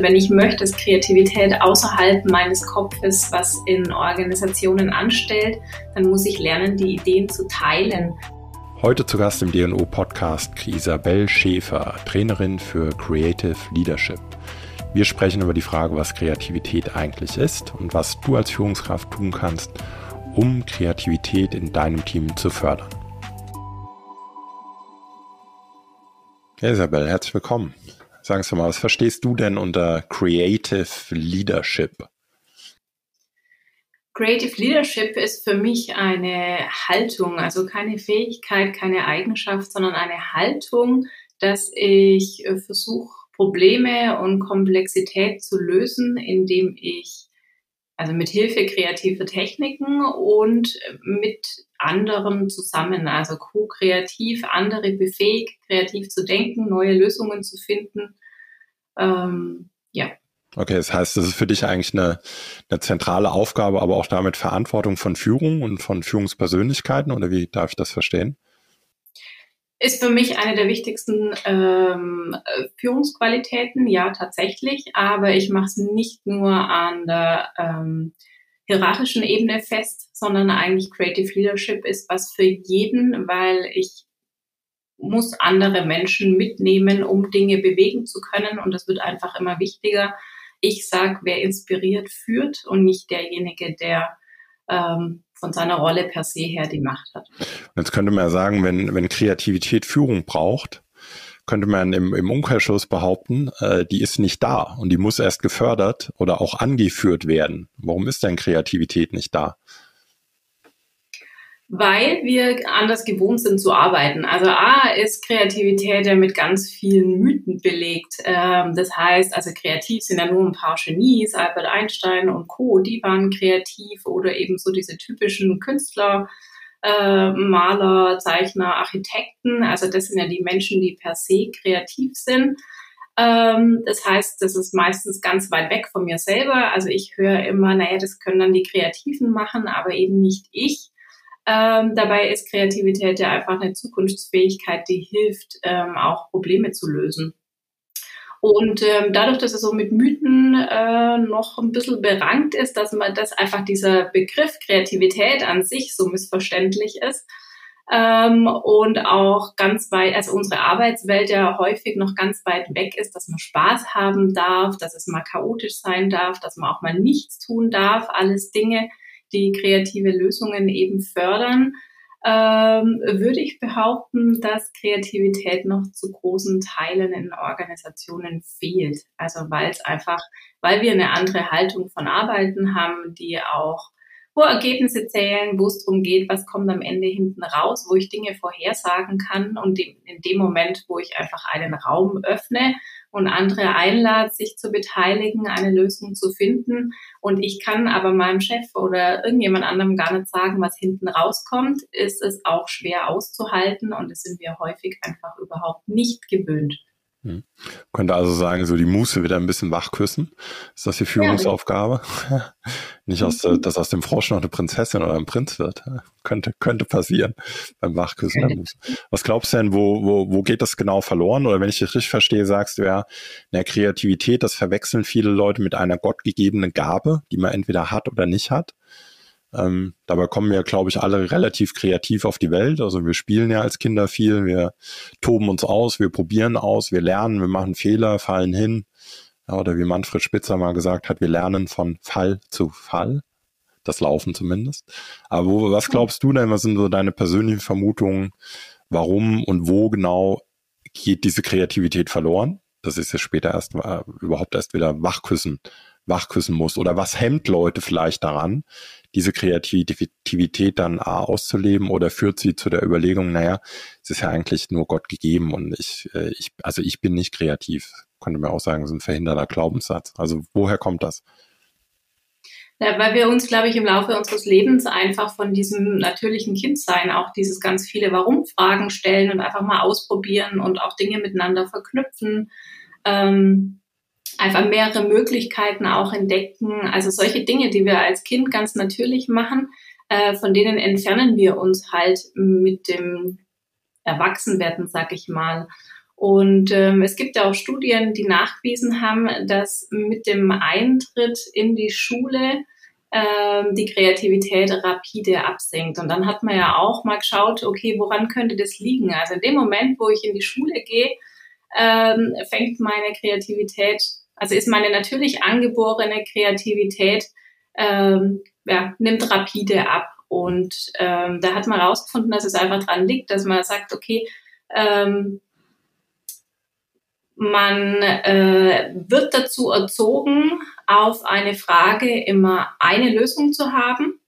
Wenn ich möchte, dass Kreativität außerhalb meines Kopfes was in Organisationen anstellt, dann muss ich lernen, die Ideen zu teilen. Heute zu Gast im DNO Podcast Isabel Schäfer, Trainerin für Creative Leadership. Wir sprechen über die Frage, was Kreativität eigentlich ist und was du als Führungskraft tun kannst, um Kreativität in deinem Team zu fördern. Isabel, herzlich willkommen. Sagen Sie mal, was verstehst du denn unter Creative Leadership? Creative Leadership ist für mich eine Haltung, also keine Fähigkeit, keine Eigenschaft, sondern eine Haltung, dass ich äh, versuche, Probleme und Komplexität zu lösen, indem ich also mit Hilfe kreativer Techniken und mit anderen zusammen, also co-kreativ, andere befähigt, kreativ zu denken, neue Lösungen zu finden. Ähm, ja. Okay, das heißt, das ist für dich eigentlich eine, eine zentrale Aufgabe, aber auch damit Verantwortung von Führung und von Führungspersönlichkeiten oder wie darf ich das verstehen? Ist für mich eine der wichtigsten ähm, Führungsqualitäten, ja tatsächlich, aber ich mache es nicht nur an der ähm, hierarchischen Ebene fest, sondern eigentlich Creative Leadership ist was für jeden, weil ich muss andere Menschen mitnehmen, um Dinge bewegen zu können und das wird einfach immer wichtiger. Ich sage, wer inspiriert, führt und nicht derjenige, der ähm, von seiner Rolle per se her die Macht hat. Jetzt könnte man ja sagen, wenn, wenn Kreativität Führung braucht, könnte man im, im Umkehrschluss behaupten, äh, die ist nicht da und die muss erst gefördert oder auch angeführt werden. Warum ist denn Kreativität nicht da? Weil wir anders gewohnt sind zu arbeiten. Also A ist Kreativität ja mit ganz vielen Mythen belegt. Ähm, das heißt, also kreativ sind ja nur ein paar Genies, Albert Einstein und Co., die waren kreativ oder eben so diese typischen Künstler, äh, Maler, Zeichner, Architekten. Also das sind ja die Menschen, die per se kreativ sind. Ähm, das heißt, das ist meistens ganz weit weg von mir selber. Also ich höre immer, naja, das können dann die Kreativen machen, aber eben nicht ich. Ähm, dabei ist Kreativität ja einfach eine Zukunftsfähigkeit, die hilft, ähm, auch Probleme zu lösen. Und ähm, dadurch, dass es so mit Mythen äh, noch ein bisschen berankt ist, dass man, dass einfach dieser Begriff Kreativität an sich so missverständlich ist ähm, und auch ganz weit, also unsere Arbeitswelt ja häufig noch ganz weit weg ist, dass man Spaß haben darf, dass es mal chaotisch sein darf, dass man auch mal nichts tun darf, alles Dinge, die kreative Lösungen eben fördern, ähm, würde ich behaupten, dass Kreativität noch zu großen Teilen in Organisationen fehlt. Also weil es einfach, weil wir eine andere Haltung von Arbeiten haben, die auch wo Ergebnisse zählen, wo es darum geht, was kommt am Ende hinten raus, wo ich Dinge vorhersagen kann und in dem Moment, wo ich einfach einen Raum öffne und andere einlade, sich zu beteiligen, eine Lösung zu finden. Und ich kann aber meinem Chef oder irgendjemand anderem gar nicht sagen, was hinten rauskommt, ist es auch schwer auszuhalten und das sind wir häufig einfach überhaupt nicht gewöhnt. Hm. Könnte also sagen, so die Muße wieder ein bisschen wachküssen. Ist das die Führungsaufgabe? Ja. Nicht, aus, mhm. dass aus dem Frosch noch eine Prinzessin oder ein Prinz wird. Könnte, könnte passieren beim Wachküssen der Muße. Was glaubst du denn, wo, wo, wo geht das genau verloren? Oder wenn ich dich richtig verstehe, sagst du ja, in Kreativität, das verwechseln viele Leute mit einer gottgegebenen Gabe, die man entweder hat oder nicht hat. Ähm, dabei kommen wir, glaube ich, alle relativ kreativ auf die Welt. Also wir spielen ja als Kinder viel, wir toben uns aus, wir probieren aus, wir lernen, wir machen Fehler, fallen hin. Ja, oder wie Manfred Spitzer mal gesagt hat, wir lernen von Fall zu Fall. Das Laufen zumindest. Aber wo, was glaubst du denn, was sind so deine persönlichen Vermutungen, warum und wo genau geht diese Kreativität verloren? Das ist ja später erst äh, überhaupt erst wieder wachküssen, wachküssen muss. Oder was hemmt Leute vielleicht daran, diese Kreativität dann A auszuleben oder führt sie zu der Überlegung, naja, es ist ja eigentlich nur Gott gegeben und ich, äh, ich also ich bin nicht kreativ. Könnte man auch sagen, so ein verhinderter Glaubenssatz. Also woher kommt das? Ja, weil wir uns, glaube ich, im Laufe unseres Lebens einfach von diesem natürlichen Kindsein auch dieses ganz viele Warum-Fragen stellen und einfach mal ausprobieren und auch Dinge miteinander verknüpfen. Ähm, einfach mehrere Möglichkeiten auch entdecken. Also solche Dinge, die wir als Kind ganz natürlich machen, äh, von denen entfernen wir uns halt mit dem Erwachsenwerden, sag ich mal. Und ähm, es gibt ja auch Studien, die nachgewiesen haben, dass mit dem Eintritt in die Schule ähm, die Kreativität rapide absinkt. Und dann hat man ja auch mal geschaut, okay, woran könnte das liegen? Also in dem Moment, wo ich in die Schule gehe, ähm, fängt meine Kreativität, also ist meine natürlich angeborene Kreativität, ähm, ja, nimmt rapide ab. Und ähm, da hat man herausgefunden, dass es einfach dran liegt, dass man sagt, okay, ähm, man äh, wird dazu erzogen, auf eine Frage immer eine Lösung zu haben.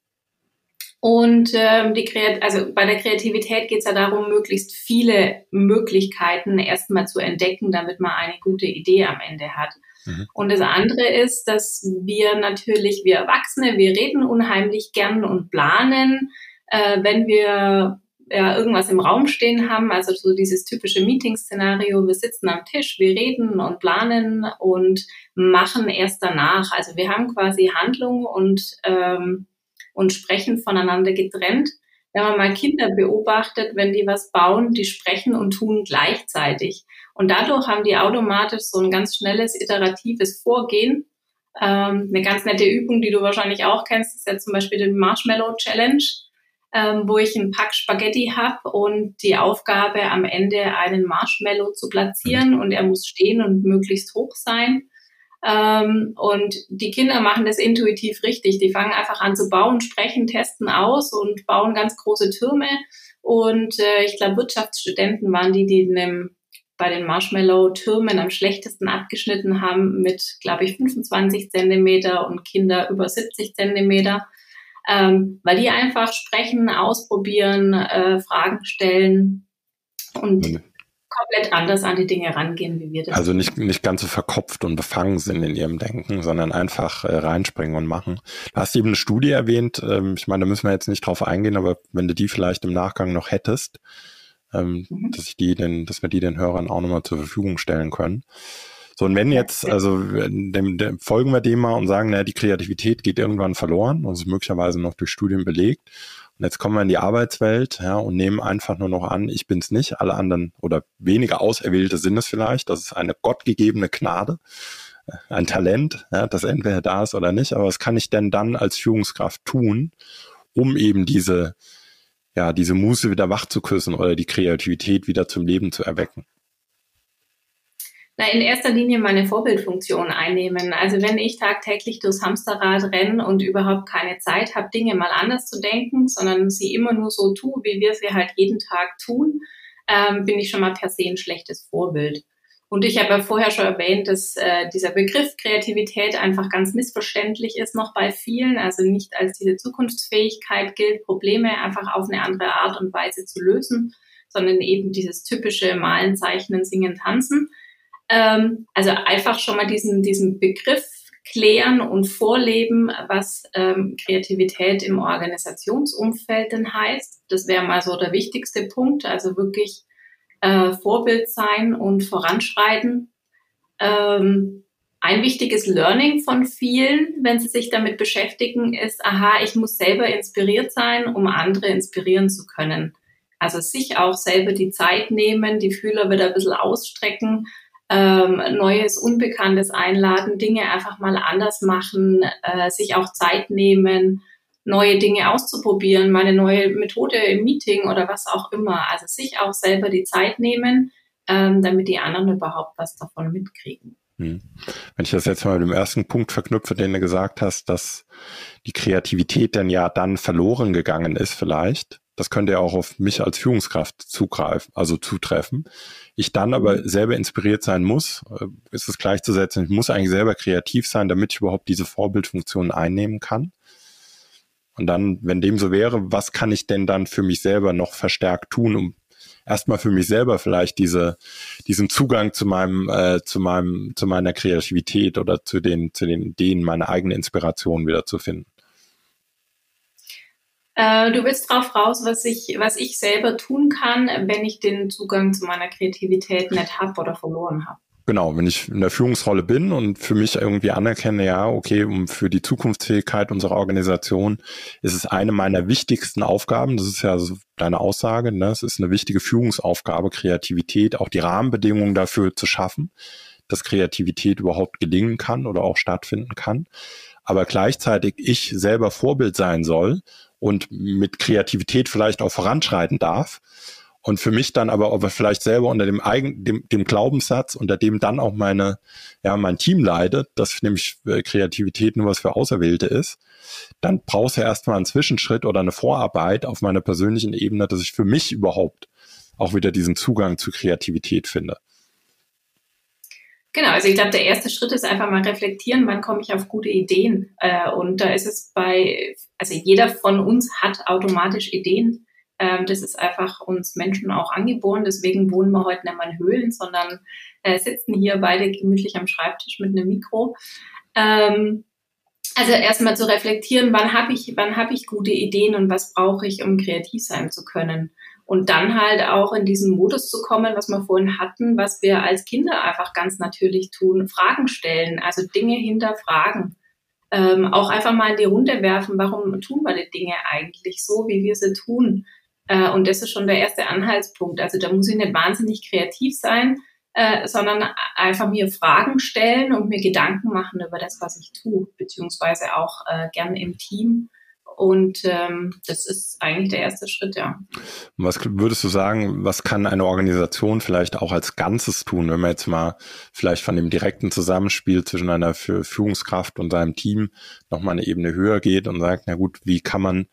Und ähm, die Kreat also bei der Kreativität geht es ja darum, möglichst viele Möglichkeiten erstmal zu entdecken, damit man eine gute Idee am Ende hat. Mhm. Und das andere ist, dass wir natürlich, wir Erwachsene, wir reden unheimlich gern und planen. Äh, wenn wir ja, irgendwas im Raum stehen haben, also so dieses typische Meeting-Szenario, wir sitzen am Tisch, wir reden und planen und machen erst danach. Also wir haben quasi Handlung und, ähm, und sprechen voneinander getrennt. Wenn man mal Kinder beobachtet, wenn die was bauen, die sprechen und tun gleichzeitig. Und dadurch haben die automatisch so ein ganz schnelles, iteratives Vorgehen. Ähm, eine ganz nette Übung, die du wahrscheinlich auch kennst, ist ja zum Beispiel die Marshmallow Challenge ähm, wo ich einen Pack Spaghetti habe und die Aufgabe am Ende einen Marshmallow zu platzieren und er muss stehen und möglichst hoch sein. Ähm, und die Kinder machen das intuitiv richtig. Die fangen einfach an zu bauen, sprechen, testen aus und bauen ganz große Türme. Und äh, ich glaube, Wirtschaftsstudenten waren die, die dem, bei den Marshmallow-Türmen am schlechtesten abgeschnitten haben mit, glaube ich, 25 Zentimeter und Kinder über 70 Zentimeter ähm, weil die einfach sprechen, ausprobieren, äh, Fragen stellen und mhm. Komplett anders an die Dinge rangehen, wie wir das. Also nicht, nicht ganz so verkopft und befangen sind in ihrem Denken, sondern einfach äh, reinspringen und machen. Du hast eben eine Studie erwähnt, ähm, ich meine, da müssen wir jetzt nicht drauf eingehen, aber wenn du die vielleicht im Nachgang noch hättest, ähm, mhm. dass ich die den, dass wir die den Hörern auch nochmal zur Verfügung stellen können. So, und wenn jetzt, also dem, dem, folgen wir dem mal und sagen, naja, die Kreativität geht irgendwann verloren, also möglicherweise noch durch Studien belegt. Und jetzt kommen wir in die Arbeitswelt ja, und nehmen einfach nur noch an, ich bin's nicht, alle anderen oder weniger Auserwählte sind es vielleicht. Das ist eine gottgegebene Gnade, ein Talent, ja, das entweder da ist oder nicht. Aber was kann ich denn dann als Führungskraft tun, um eben diese, ja, diese Muße wieder wach zu küssen oder die Kreativität wieder zum Leben zu erwecken? Na, in erster Linie meine Vorbildfunktion einnehmen. Also wenn ich tagtäglich durchs Hamsterrad renne und überhaupt keine Zeit habe, Dinge mal anders zu denken, sondern sie immer nur so tue, wie wir sie halt jeden Tag tun, ähm, bin ich schon mal per se ein schlechtes Vorbild. Und ich habe ja vorher schon erwähnt, dass äh, dieser Begriff Kreativität einfach ganz missverständlich ist noch bei vielen, also nicht als diese Zukunftsfähigkeit gilt, Probleme einfach auf eine andere Art und Weise zu lösen, sondern eben dieses typische Malen, Zeichnen, Singen, Tanzen. Ähm, also einfach schon mal diesen, diesen Begriff klären und vorleben, was ähm, Kreativität im Organisationsumfeld denn heißt. Das wäre mal so der wichtigste Punkt. Also wirklich äh, Vorbild sein und voranschreiten. Ähm, ein wichtiges Learning von vielen, wenn sie sich damit beschäftigen, ist, aha, ich muss selber inspiriert sein, um andere inspirieren zu können. Also sich auch selber die Zeit nehmen, die Fühler wieder ein bisschen ausstrecken ähm, Neues, Unbekanntes einladen, Dinge einfach mal anders machen, äh, sich auch Zeit nehmen, neue Dinge auszuprobieren, meine neue Methode im Meeting oder was auch immer. Also sich auch selber die Zeit nehmen, ähm, damit die anderen überhaupt was davon mitkriegen. Hm. Wenn ich das jetzt mal mit dem ersten Punkt verknüpfe, den du gesagt hast, dass die Kreativität dann ja dann verloren gegangen ist vielleicht, das könnte ja auch auf mich als Führungskraft zugreifen, also zutreffen. Ich dann aber mhm. selber inspiriert sein muss, äh, ist es gleichzusetzen. Ich muss eigentlich selber kreativ sein, damit ich überhaupt diese Vorbildfunktion einnehmen kann. Und dann, wenn dem so wäre, was kann ich denn dann für mich selber noch verstärkt tun, um erstmal für mich selber vielleicht diese, diesen Zugang zu meinem, äh, zu meinem, zu meiner Kreativität oder zu den, zu den Ideen, meine eigene Inspiration wieder zu finden. Äh, du willst drauf raus, was ich, was ich selber tun kann, wenn ich den Zugang zu meiner Kreativität nicht habe oder verloren habe. genau, wenn ich in der Führungsrolle bin und für mich irgendwie anerkenne, ja, okay, um für die Zukunftsfähigkeit unserer Organisation ist es eine meiner wichtigsten Aufgaben. Das ist ja so deine Aussage, ne? Es ist eine wichtige Führungsaufgabe, Kreativität, auch die Rahmenbedingungen dafür zu schaffen, dass Kreativität überhaupt gelingen kann oder auch stattfinden kann. Aber gleichzeitig ich selber Vorbild sein soll und mit Kreativität vielleicht auch voranschreiten darf und für mich dann aber, aber vielleicht selber unter dem eigenen, dem, dem Glaubenssatz, unter dem dann auch meine, ja, mein Team leidet, dass nämlich äh, Kreativität nur was für Auserwählte ist, dann brauchst du erstmal einen Zwischenschritt oder eine Vorarbeit auf meiner persönlichen Ebene, dass ich für mich überhaupt auch wieder diesen Zugang zu Kreativität finde. Genau, also ich glaube, der erste Schritt ist einfach mal reflektieren, wann komme ich auf gute Ideen. Äh, und da ist es bei, also jeder von uns hat automatisch Ideen. Ähm, das ist einfach uns Menschen auch angeboren. Deswegen wohnen wir heute nicht mal in Höhlen, sondern äh, sitzen hier beide gemütlich am Schreibtisch mit einem Mikro. Ähm, also erstmal zu reflektieren, wann habe ich, wann habe ich gute Ideen und was brauche ich, um kreativ sein zu können. Und dann halt auch in diesen Modus zu kommen, was wir vorhin hatten, was wir als Kinder einfach ganz natürlich tun, Fragen stellen, also Dinge hinterfragen. Ähm, auch einfach mal in die Runde werfen, warum tun wir die Dinge eigentlich so, wie wir sie tun? Äh, und das ist schon der erste Anhaltspunkt. Also da muss ich nicht wahnsinnig kreativ sein, äh, sondern einfach mir Fragen stellen und mir Gedanken machen über das, was ich tue, beziehungsweise auch äh, gerne im Team. Und ähm, das ist eigentlich der erste Schritt, ja. Was würdest du sagen, was kann eine Organisation vielleicht auch als Ganzes tun, wenn man jetzt mal vielleicht von dem direkten Zusammenspiel zwischen einer Führungskraft und seinem Team nochmal eine Ebene höher geht und sagt, na gut, wie kann man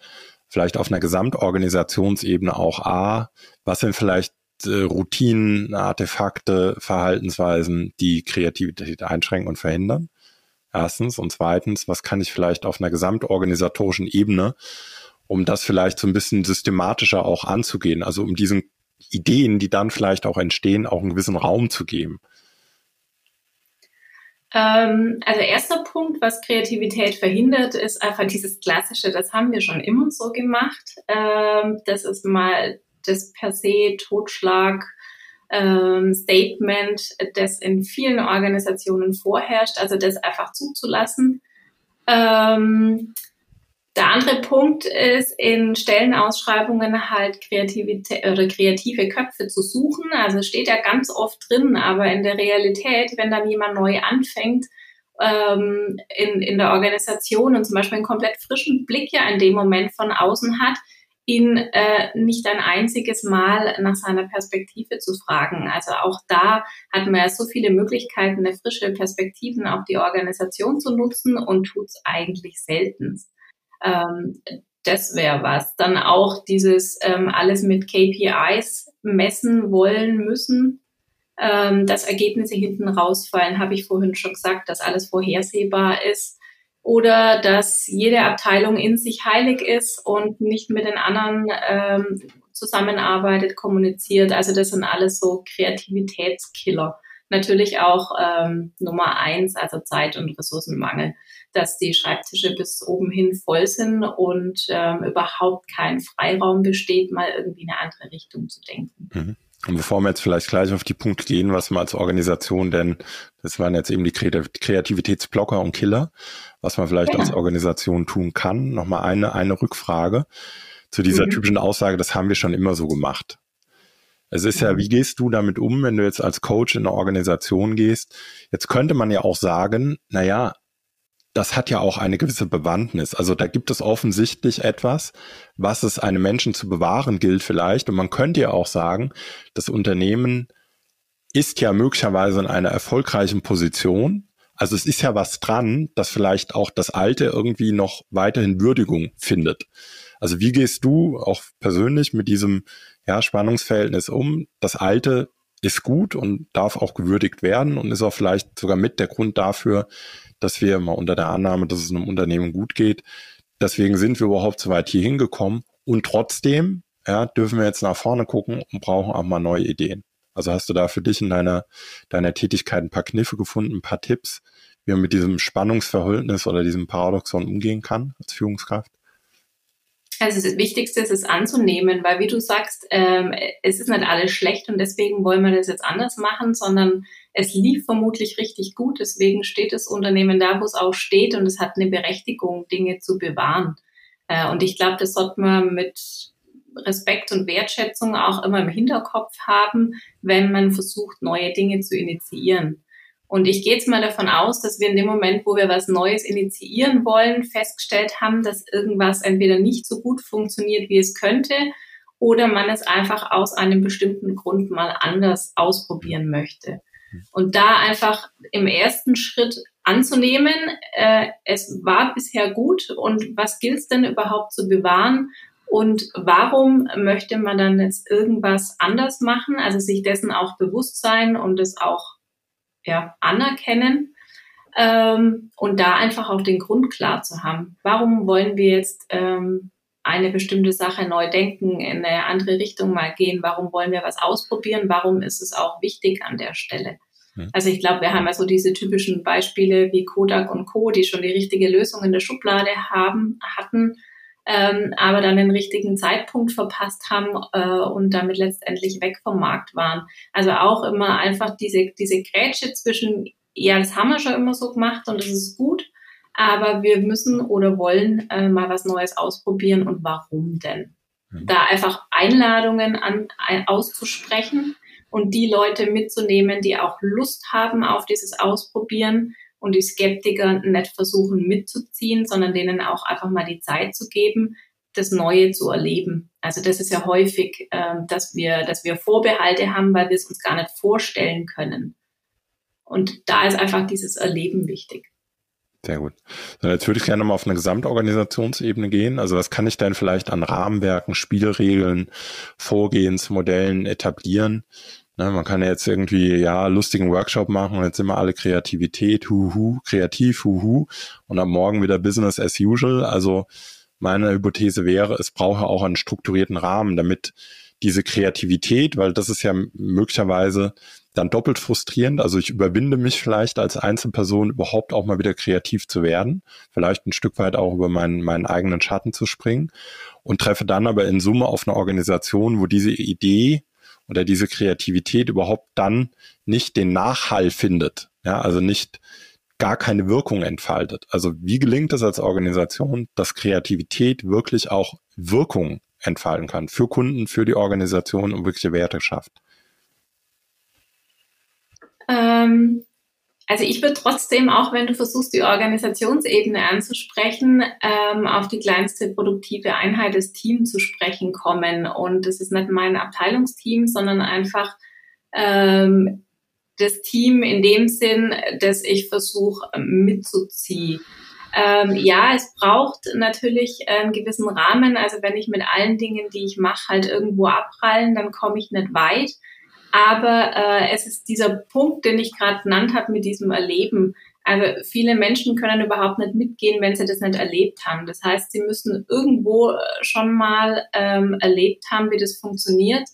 vielleicht auf einer Gesamtorganisationsebene auch A, was sind vielleicht äh, Routinen, Artefakte, Verhaltensweisen, die Kreativität einschränken und verhindern? Erstens. Und zweitens, was kann ich vielleicht auf einer gesamtorganisatorischen Ebene, um das vielleicht so ein bisschen systematischer auch anzugehen, also um diesen Ideen, die dann vielleicht auch entstehen, auch einen gewissen Raum zu geben? Ähm, also erster Punkt, was Kreativität verhindert, ist einfach dieses Klassische, das haben wir schon immer so gemacht. Ähm, das ist mal das per se Totschlag. Ähm, Statement, das in vielen Organisationen vorherrscht, also das einfach zuzulassen. Ähm, der andere Punkt ist, in Stellenausschreibungen halt Kreativität oder kreative Köpfe zu suchen. Also steht ja ganz oft drin, aber in der Realität, wenn dann jemand neu anfängt ähm, in, in der Organisation und zum Beispiel einen komplett frischen Blick ja in dem Moment von außen hat, ihn äh, nicht ein einziges Mal nach seiner Perspektive zu fragen. Also auch da hat man ja so viele Möglichkeiten, eine frische Perspektiven auf die Organisation zu nutzen und tut es eigentlich selten. Ähm, das wäre was. Dann auch dieses ähm, alles mit KPIs messen wollen müssen, ähm, dass Ergebnisse hinten rausfallen, habe ich vorhin schon gesagt, dass alles vorhersehbar ist. Oder dass jede Abteilung in sich heilig ist und nicht mit den anderen ähm, zusammenarbeitet, kommuniziert. Also das sind alles so Kreativitätskiller. Natürlich auch ähm, Nummer eins, also Zeit- und Ressourcenmangel dass die Schreibtische bis oben hin voll sind und ähm, überhaupt kein Freiraum besteht, mal irgendwie eine andere Richtung zu denken. Mhm. Und bevor wir jetzt vielleicht gleich auf die Punkte gehen, was man als Organisation denn, das waren jetzt eben die Kreativitätsblocker und Killer, was man vielleicht ja. als Organisation tun kann. Nochmal eine, eine Rückfrage zu dieser mhm. typischen Aussage, das haben wir schon immer so gemacht. Es ist ja, wie gehst du damit um, wenn du jetzt als Coach in eine Organisation gehst? Jetzt könnte man ja auch sagen, na ja, das hat ja auch eine gewisse Bewandtnis. Also da gibt es offensichtlich etwas, was es einem Menschen zu bewahren gilt vielleicht. Und man könnte ja auch sagen, das Unternehmen ist ja möglicherweise in einer erfolgreichen Position. Also es ist ja was dran, dass vielleicht auch das Alte irgendwie noch weiterhin Würdigung findet. Also wie gehst du auch persönlich mit diesem ja, Spannungsverhältnis um? Das Alte ist gut und darf auch gewürdigt werden und ist auch vielleicht sogar mit der Grund dafür, dass wir mal unter der Annahme, dass es einem Unternehmen gut geht. Deswegen sind wir überhaupt so weit hier hingekommen. Und trotzdem ja, dürfen wir jetzt nach vorne gucken und brauchen auch mal neue Ideen. Also hast du da für dich in deiner, deiner Tätigkeit ein paar Kniffe gefunden, ein paar Tipps, wie man mit diesem Spannungsverhältnis oder diesem Paradoxon umgehen kann als Führungskraft? Also das Wichtigste ist es anzunehmen, weil wie du sagst, ähm, es ist nicht alles schlecht und deswegen wollen wir das jetzt anders machen, sondern es lief vermutlich richtig gut. Deswegen steht das Unternehmen da, wo es auch steht und es hat eine Berechtigung, Dinge zu bewahren. Äh, und ich glaube, das sollte man mit Respekt und Wertschätzung auch immer im Hinterkopf haben, wenn man versucht, neue Dinge zu initiieren. Und ich gehe jetzt mal davon aus, dass wir in dem Moment, wo wir was Neues initiieren wollen, festgestellt haben, dass irgendwas entweder nicht so gut funktioniert, wie es könnte, oder man es einfach aus einem bestimmten Grund mal anders ausprobieren möchte. Und da einfach im ersten Schritt anzunehmen, äh, es war bisher gut und was gilt es denn überhaupt zu bewahren und warum möchte man dann jetzt irgendwas anders machen? Also sich dessen auch bewusst sein und es auch ja, anerkennen ähm, und da einfach auch den Grund klar zu haben. Warum wollen wir jetzt ähm, eine bestimmte Sache neu denken, in eine andere Richtung mal gehen? Warum wollen wir was ausprobieren? Warum ist es auch wichtig an der Stelle? Also ich glaube, wir haben ja so diese typischen Beispiele wie Kodak und Co., die schon die richtige Lösung in der Schublade haben, hatten, ähm, aber dann den richtigen Zeitpunkt verpasst haben äh, und damit letztendlich weg vom Markt waren. Also auch immer einfach diese, diese Grätsche zwischen, ja, das haben wir schon immer so gemacht und das ist gut, aber wir müssen oder wollen äh, mal was Neues ausprobieren und warum denn? Mhm. Da einfach Einladungen an, ein, auszusprechen und die Leute mitzunehmen, die auch Lust haben auf dieses Ausprobieren und die Skeptiker nicht versuchen mitzuziehen, sondern denen auch einfach mal die Zeit zu geben, das Neue zu erleben. Also das ist ja häufig, äh, dass wir, dass wir Vorbehalte haben, weil wir es uns gar nicht vorstellen können. Und da ist einfach dieses Erleben wichtig. Sehr gut. So, jetzt würde ich gerne mal auf eine Gesamtorganisationsebene gehen. Also was kann ich denn vielleicht an Rahmenwerken, Spielregeln, Vorgehensmodellen etablieren, Ne, man kann ja jetzt irgendwie, ja, lustigen Workshop machen und jetzt wir alle Kreativität, huhu, kreativ, huhu, und am Morgen wieder Business as usual. Also meine Hypothese wäre, es brauche auch einen strukturierten Rahmen, damit diese Kreativität, weil das ist ja möglicherweise dann doppelt frustrierend. Also ich überwinde mich vielleicht als Einzelperson überhaupt auch mal wieder kreativ zu werden, vielleicht ein Stück weit auch über meinen, meinen eigenen Schatten zu springen und treffe dann aber in Summe auf eine Organisation, wo diese Idee oder diese Kreativität überhaupt dann nicht den Nachhall findet, ja, also nicht gar keine Wirkung entfaltet. Also wie gelingt es als Organisation, dass Kreativität wirklich auch Wirkung entfalten kann für Kunden, für die Organisation und wirkliche Werte schafft? Ähm, also ich würde trotzdem, auch wenn du versuchst, die Organisationsebene anzusprechen, ähm, auf die kleinste produktive Einheit des Teams zu sprechen kommen. Und das ist nicht mein Abteilungsteam, sondern einfach ähm, das Team in dem Sinn, dass ich versuche mitzuziehen. Ähm, ja, es braucht natürlich einen gewissen Rahmen. Also wenn ich mit allen Dingen, die ich mache, halt irgendwo abprallen, dann komme ich nicht weit. Aber äh, es ist dieser Punkt, den ich gerade genannt habe mit diesem Erleben. Also viele Menschen können überhaupt nicht mitgehen, wenn sie das nicht erlebt haben. Das heißt, sie müssen irgendwo äh, schon mal ähm, erlebt haben, wie das funktioniert,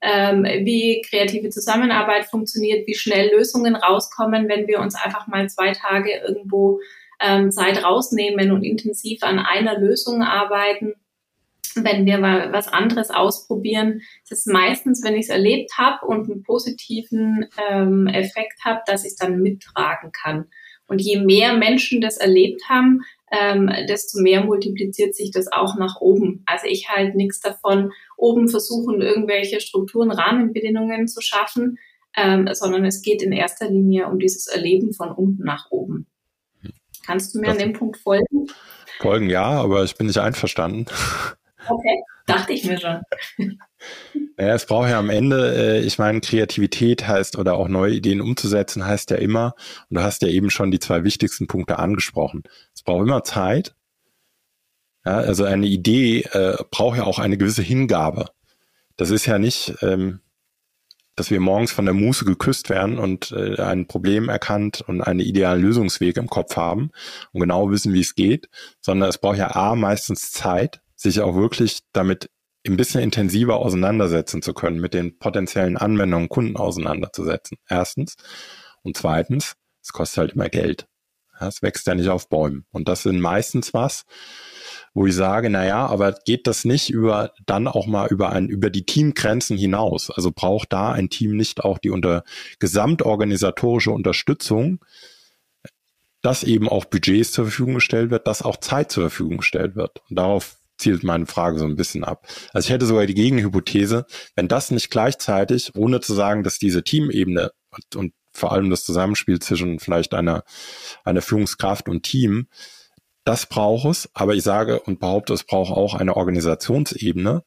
ähm, wie kreative Zusammenarbeit funktioniert, wie schnell Lösungen rauskommen, wenn wir uns einfach mal zwei Tage irgendwo ähm, Zeit rausnehmen und intensiv an einer Lösung arbeiten wenn wir mal was anderes ausprobieren, ist es meistens, wenn ich es erlebt habe und einen positiven ähm, Effekt habe, dass ich es dann mittragen kann. Und je mehr Menschen das erlebt haben, ähm, desto mehr multipliziert sich das auch nach oben. Also ich halte nichts davon, oben versuchen, irgendwelche Strukturen, Rahmenbedingungen zu schaffen, ähm, sondern es geht in erster Linie um dieses Erleben von unten nach oben. Kannst du mir das an dem Punkt folgen? Folgen ja, aber ich bin nicht einverstanden. Okay, dachte ich mir schon. Naja, es braucht ja am Ende, äh, ich meine, Kreativität heißt oder auch neue Ideen umzusetzen, heißt ja immer, und du hast ja eben schon die zwei wichtigsten Punkte angesprochen. Es braucht immer Zeit. Ja, also eine Idee äh, braucht ja auch eine gewisse Hingabe. Das ist ja nicht, ähm, dass wir morgens von der Muße geküsst werden und äh, ein Problem erkannt und einen idealen Lösungsweg im Kopf haben und genau wissen, wie es geht, sondern es braucht ja A meistens Zeit sich auch wirklich damit ein bisschen intensiver auseinandersetzen zu können, mit den potenziellen Anwendungen Kunden auseinanderzusetzen. Erstens. Und zweitens, es kostet halt immer Geld. Es wächst ja nicht auf Bäumen. Und das sind meistens was, wo ich sage, na ja, aber geht das nicht über dann auch mal über ein über die Teamgrenzen hinaus? Also braucht da ein Team nicht auch die unter gesamtorganisatorische Unterstützung, dass eben auch Budgets zur Verfügung gestellt wird, dass auch Zeit zur Verfügung gestellt wird. Und darauf zielt meine Frage so ein bisschen ab. Also ich hätte sogar die Gegenhypothese, wenn das nicht gleichzeitig, ohne zu sagen, dass diese Teamebene und, und vor allem das Zusammenspiel zwischen vielleicht einer, einer Führungskraft und Team, das braucht es, aber ich sage und behaupte, es braucht auch eine Organisationsebene,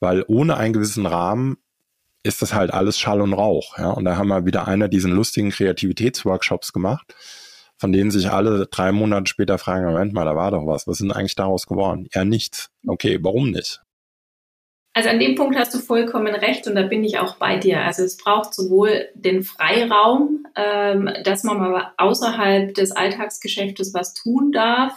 weil ohne einen gewissen Rahmen ist das halt alles Schall und Rauch. Ja? Und da haben wir wieder einer diesen lustigen Kreativitätsworkshops gemacht, von denen sich alle drei Monate später fragen, Moment mal, da war doch was. Was denn eigentlich daraus geworden? Ja, nichts. Okay, warum nicht? Also an dem Punkt hast du vollkommen recht und da bin ich auch bei dir. Also es braucht sowohl den Freiraum, ähm, dass man mal außerhalb des Alltagsgeschäftes was tun darf,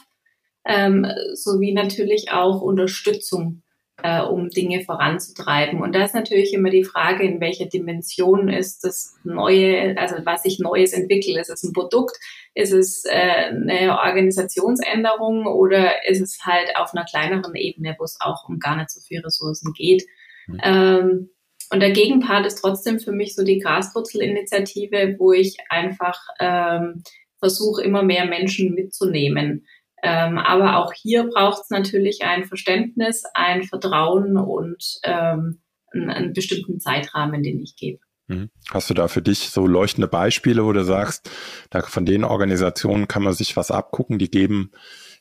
ähm, sowie natürlich auch Unterstützung, äh, um Dinge voranzutreiben. Und da ist natürlich immer die Frage, in welcher Dimension ist das Neue, also was sich Neues entwickelt. Ist es ein Produkt? Ist es äh, eine Organisationsänderung oder ist es halt auf einer kleineren Ebene, wo es auch um gar nicht so viele Ressourcen geht? Mhm. Ähm, und der Gegenpart ist trotzdem für mich so die Graswurzelinitiative, wo ich einfach ähm, versuche, immer mehr Menschen mitzunehmen. Ähm, aber auch hier braucht es natürlich ein Verständnis, ein Vertrauen und ähm, einen, einen bestimmten Zeitrahmen, den ich gebe. Mhm. Hast du da für dich so leuchtende Beispiele, wo du sagst, da von den Organisationen kann man sich was abgucken, die geben,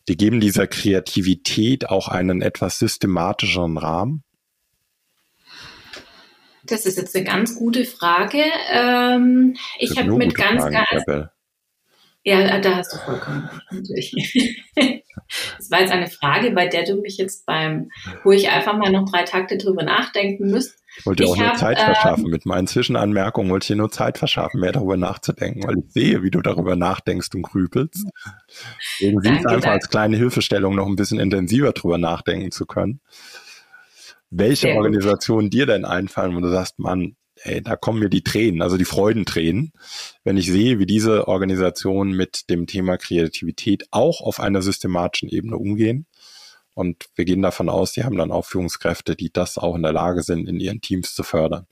die geben dieser Kreativität auch einen etwas systematischeren Rahmen? Das ist jetzt eine ganz gute Frage. Ähm, ich habe mit ganz, Fragen, ganz, ja, da hast du vollkommen recht, Das war jetzt eine Frage, bei der du mich jetzt beim, wo ich einfach mal noch drei Takte drüber nachdenken müsste. Ich wollte dir auch nur Zeit verschaffen. Ähm, Mit meinen Zwischenanmerkungen wollte ich dir nur Zeit verschaffen, mehr darüber nachzudenken, weil ich sehe, wie du darüber nachdenkst und grübelst. Deswegen siehst einfach danke. als kleine Hilfestellung noch ein bisschen intensiver drüber nachdenken zu können. Welche Organisationen dir denn einfallen, wo du sagst, Mann, ey, da kommen mir die Tränen, also die Freudentränen, wenn ich sehe, wie diese Organisationen mit dem Thema Kreativität auch auf einer systematischen Ebene umgehen. Und wir gehen davon aus, die haben dann auch Führungskräfte, die das auch in der Lage sind, in ihren Teams zu fördern.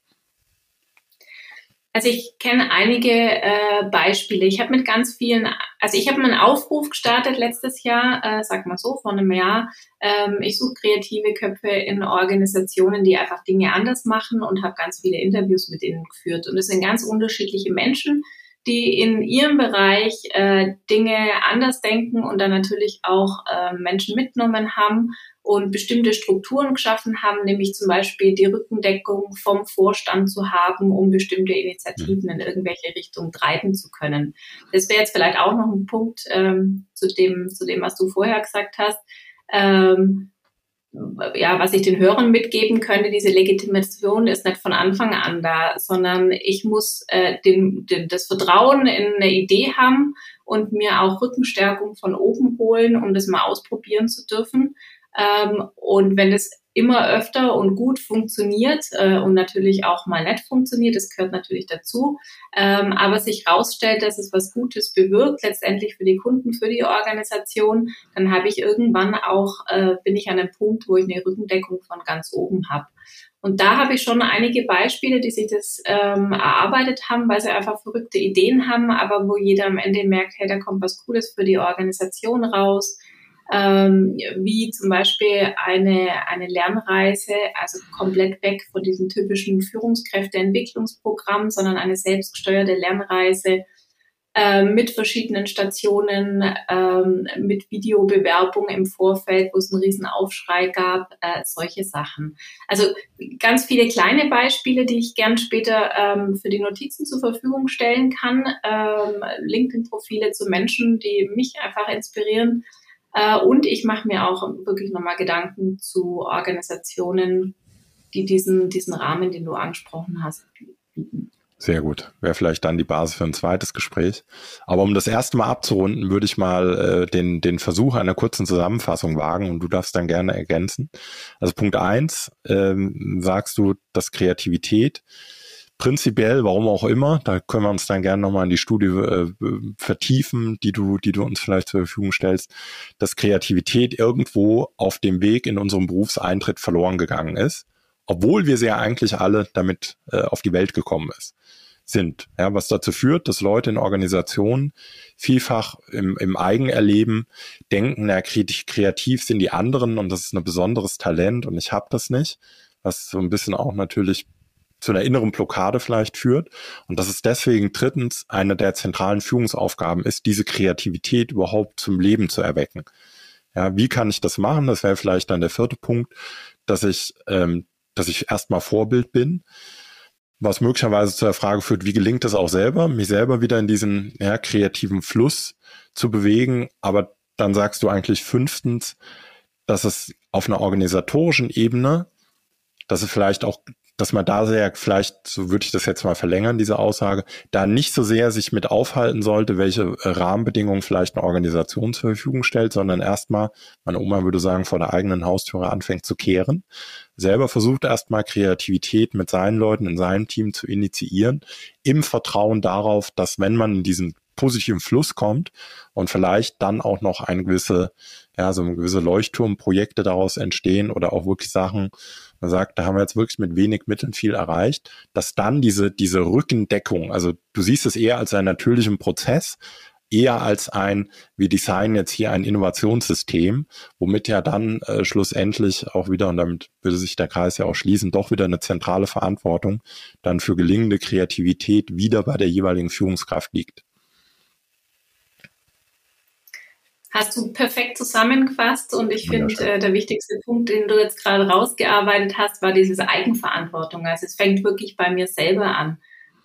Also ich kenne einige äh, Beispiele. Ich habe mit ganz vielen, also ich habe einen Aufruf gestartet letztes Jahr, äh, sag mal so, vor einem Jahr. Ähm, ich suche kreative Köpfe in Organisationen, die einfach Dinge anders machen und habe ganz viele Interviews mit ihnen geführt. Und es sind ganz unterschiedliche Menschen, die in ihrem Bereich äh, Dinge anders denken und dann natürlich auch äh, Menschen mitgenommen haben und bestimmte Strukturen geschaffen haben, nämlich zum Beispiel die Rückendeckung vom Vorstand zu haben, um bestimmte Initiativen in irgendwelche Richtungen treiben zu können. Das wäre jetzt vielleicht auch noch ein Punkt ähm, zu dem, zu dem, was du vorher gesagt hast. Ähm, ja, was ich den Hörern mitgeben könnte, diese Legitimation ist nicht von Anfang an da, sondern ich muss äh, den, den, das Vertrauen in eine Idee haben und mir auch Rückenstärkung von oben holen, um das mal ausprobieren zu dürfen. Ähm, und wenn es immer öfter und gut funktioniert äh, und natürlich auch mal nett funktioniert, das gehört natürlich dazu, ähm, aber sich herausstellt, dass es was Gutes bewirkt, letztendlich für die Kunden, für die Organisation, dann habe ich irgendwann auch, äh, bin ich an einem Punkt, wo ich eine Rückendeckung von ganz oben habe. Und da habe ich schon einige Beispiele, die sich das ähm, erarbeitet haben, weil sie einfach verrückte Ideen haben, aber wo jeder am Ende merkt, hey, da kommt was Cooles für die Organisation raus ähm, wie zum Beispiel eine, eine Lernreise, also komplett weg von diesem typischen Führungskräfteentwicklungsprogramm, sondern eine selbstgesteuerte Lernreise äh, mit verschiedenen Stationen, ähm, mit Videobewerbung im Vorfeld, wo es einen riesen Aufschrei gab, äh, solche Sachen. Also ganz viele kleine Beispiele, die ich gern später ähm, für die Notizen zur Verfügung stellen kann. Ähm, LinkedIn-Profile zu Menschen, die mich einfach inspirieren äh, und ich mache mir auch wirklich nochmal Gedanken zu Organisationen, die diesen, diesen Rahmen, den du angesprochen hast, bieten. Sehr gut. Wäre vielleicht dann die Basis für ein zweites Gespräch. Aber um das erste Mal abzurunden, würde ich mal äh, den, den Versuch einer kurzen Zusammenfassung wagen und du darfst dann gerne ergänzen. Also Punkt eins ähm, sagst du, dass Kreativität prinzipiell, warum auch immer, da können wir uns dann gerne nochmal in die Studie äh, vertiefen, die du, die du uns vielleicht zur Verfügung stellst, dass Kreativität irgendwo auf dem Weg in unserem Berufseintritt verloren gegangen ist, obwohl wir sie ja eigentlich alle damit äh, auf die Welt gekommen ist sind. Ja, was dazu führt, dass Leute in Organisationen vielfach im, im Eigenerleben denken, na, kreativ sind die anderen und das ist ein besonderes Talent und ich habe das nicht, was so ein bisschen auch natürlich zu einer inneren Blockade vielleicht führt. Und dass es deswegen drittens eine der zentralen Führungsaufgaben ist, diese Kreativität überhaupt zum Leben zu erwecken. Ja, wie kann ich das machen? Das wäre vielleicht dann der vierte Punkt, dass ich, ähm, dass ich erstmal Vorbild bin, was möglicherweise zu der Frage führt, wie gelingt es auch selber, mich selber wieder in diesen ja, kreativen Fluss zu bewegen. Aber dann sagst du eigentlich fünftens, dass es auf einer organisatorischen Ebene, dass es vielleicht auch dass man da sehr, vielleicht, so würde ich das jetzt mal verlängern, diese Aussage, da nicht so sehr sich mit aufhalten sollte, welche Rahmenbedingungen vielleicht eine Organisation zur Verfügung stellt, sondern erstmal, meine Oma würde sagen, vor der eigenen Haustüre anfängt zu kehren. Selber versucht erstmal Kreativität mit seinen Leuten in seinem Team zu initiieren, im Vertrauen darauf, dass wenn man in diesen positiven Fluss kommt und vielleicht dann auch noch eine gewisse, ja, so eine gewisse Leuchtturmprojekte daraus entstehen oder auch wirklich Sachen, man sagt, da haben wir jetzt wirklich mit wenig Mitteln viel erreicht, dass dann diese, diese Rückendeckung, also du siehst es eher als einen natürlichen Prozess, eher als ein, wir designen jetzt hier ein Innovationssystem, womit ja dann äh, schlussendlich auch wieder, und damit würde sich der Kreis ja auch schließen, doch wieder eine zentrale Verantwortung dann für gelingende Kreativität wieder bei der jeweiligen Führungskraft liegt. Hast du perfekt zusammengefasst und ich finde, äh, der wichtigste Punkt, den du jetzt gerade rausgearbeitet hast, war diese Eigenverantwortung. Also es fängt wirklich bei mir selber an.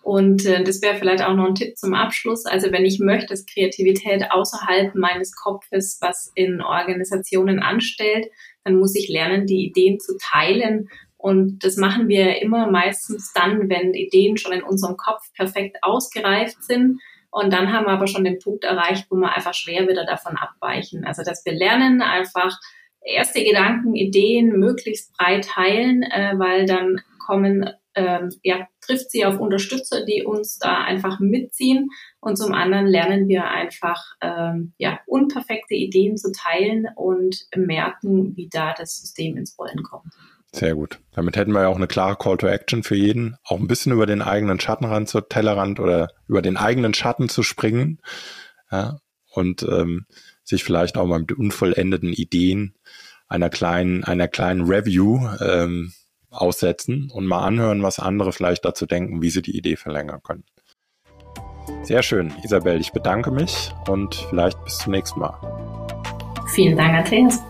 Und äh, das wäre vielleicht auch noch ein Tipp zum Abschluss. Also wenn ich möchte, dass Kreativität außerhalb meines Kopfes was in Organisationen anstellt, dann muss ich lernen, die Ideen zu teilen. Und das machen wir immer meistens dann, wenn Ideen schon in unserem Kopf perfekt ausgereift sind und dann haben wir aber schon den Punkt erreicht, wo wir einfach schwer wieder davon abweichen. Also dass wir lernen, einfach erste Gedanken, Ideen möglichst breit teilen, äh, weil dann kommen, ähm, ja, trifft sie auf Unterstützer, die uns da einfach mitziehen. Und zum anderen lernen wir einfach, ähm, ja, unperfekte Ideen zu teilen und merken, wie da das System ins Rollen kommt. Sehr gut. Damit hätten wir ja auch eine klare Call to Action für jeden, auch ein bisschen über den eigenen Schattenrand zur Tellerrand oder über den eigenen Schatten zu springen ja, und ähm, sich vielleicht auch mal mit unvollendeten Ideen einer kleinen, einer kleinen Review ähm, aussetzen und mal anhören, was andere vielleicht dazu denken, wie sie die Idee verlängern können. Sehr schön, Isabel, ich bedanke mich und vielleicht bis zum nächsten Mal. Vielen Dank, Matthias.